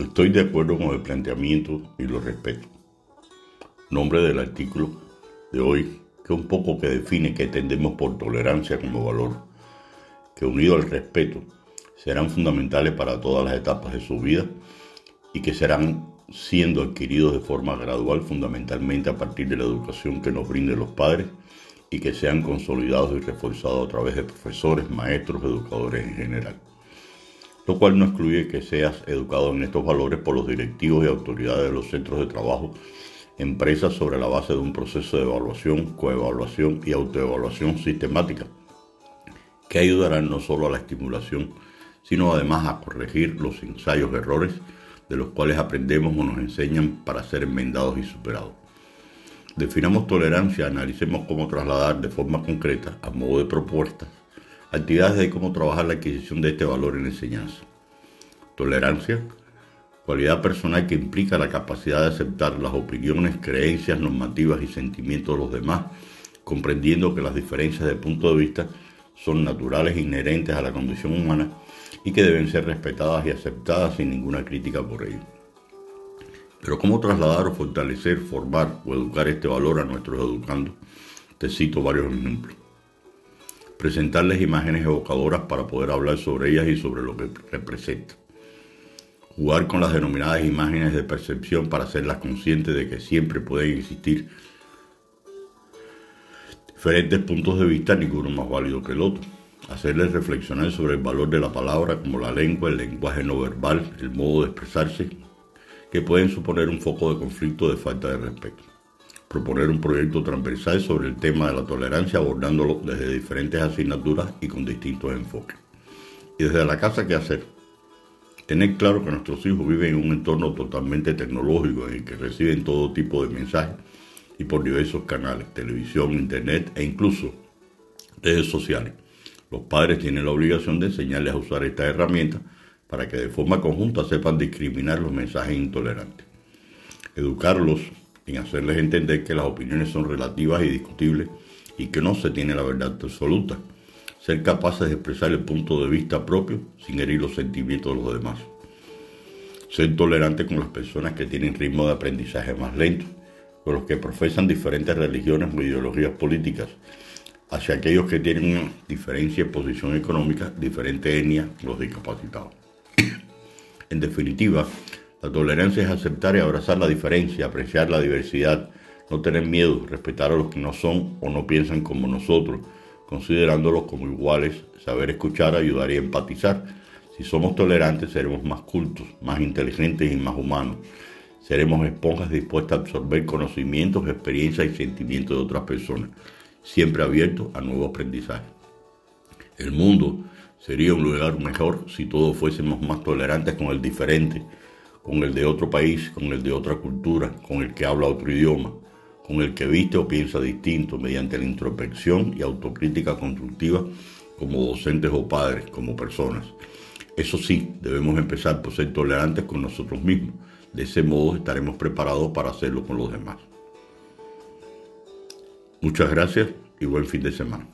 Estoy de acuerdo con el planteamiento y lo respeto. Nombre del artículo de hoy, que un poco que define que entendemos por tolerancia como valor, que unido al respeto serán fundamentales para todas las etapas de su vida y que serán siendo adquiridos de forma gradual fundamentalmente a partir de la educación que nos brinden los padres y que sean consolidados y reforzados a través de profesores, maestros, educadores en general. Lo cual no excluye que seas educado en estos valores por los directivos y autoridades de los centros de trabajo, empresas sobre la base de un proceso de evaluación, coevaluación y autoevaluación sistemática, que ayudarán no solo a la estimulación, sino además a corregir los ensayos errores de los cuales aprendemos o nos enseñan para ser enmendados y superados. Definamos tolerancia, analicemos cómo trasladar de forma concreta, a modo de propuestas, actividades de cómo trabajar la adquisición de este valor en enseñanza. Tolerancia, cualidad personal que implica la capacidad de aceptar las opiniones, creencias, normativas y sentimientos de los demás, comprendiendo que las diferencias de punto de vista son naturales inherentes a la condición humana y que deben ser respetadas y aceptadas sin ninguna crítica por ello. Pero ¿cómo trasladar o fortalecer, formar o educar este valor a nuestros educandos? Te cito varios ejemplos. Presentarles imágenes evocadoras para poder hablar sobre ellas y sobre lo que representan. Jugar con las denominadas imágenes de percepción para hacerlas conscientes de que siempre pueden existir diferentes puntos de vista, ninguno más válido que el otro. Hacerles reflexionar sobre el valor de la palabra como la lengua, el lenguaje no verbal, el modo de expresarse, que pueden suponer un foco de conflicto de falta de respeto. Proponer un proyecto transversal sobre el tema de la tolerancia abordándolo desde diferentes asignaturas y con distintos enfoques. Y desde la casa, ¿qué hacer? Tener claro que nuestros hijos viven en un entorno totalmente tecnológico en el que reciben todo tipo de mensajes y por diversos canales, televisión, internet e incluso redes sociales. Los padres tienen la obligación de enseñarles a usar estas herramientas para que de forma conjunta sepan discriminar los mensajes intolerantes. Educarlos en hacerles entender que las opiniones son relativas y discutibles y que no se tiene la verdad absoluta. Ser capaces de expresar el punto de vista propio sin herir los sentimientos de los demás. Ser tolerante con las personas que tienen ritmo de aprendizaje más lento, con los que profesan diferentes religiones o ideologías políticas, hacia aquellos que tienen una diferencia en posición económica, diferente etnia, los discapacitados. En definitiva, la tolerancia es aceptar y abrazar la diferencia, apreciar la diversidad, no tener miedo, respetar a los que no son o no piensan como nosotros, considerándolos como iguales, saber escuchar, ayudar y empatizar. Si somos tolerantes, seremos más cultos, más inteligentes y más humanos. Seremos esponjas dispuestas a absorber conocimientos, experiencias y sentimientos de otras personas, siempre abiertos a nuevos aprendizajes. El mundo Sería un lugar mejor si todos fuésemos más tolerantes con el diferente, con el de otro país, con el de otra cultura, con el que habla otro idioma, con el que viste o piensa distinto mediante la introspección y autocrítica constructiva como docentes o padres, como personas. Eso sí, debemos empezar por ser tolerantes con nosotros mismos. De ese modo estaremos preparados para hacerlo con los demás. Muchas gracias y buen fin de semana.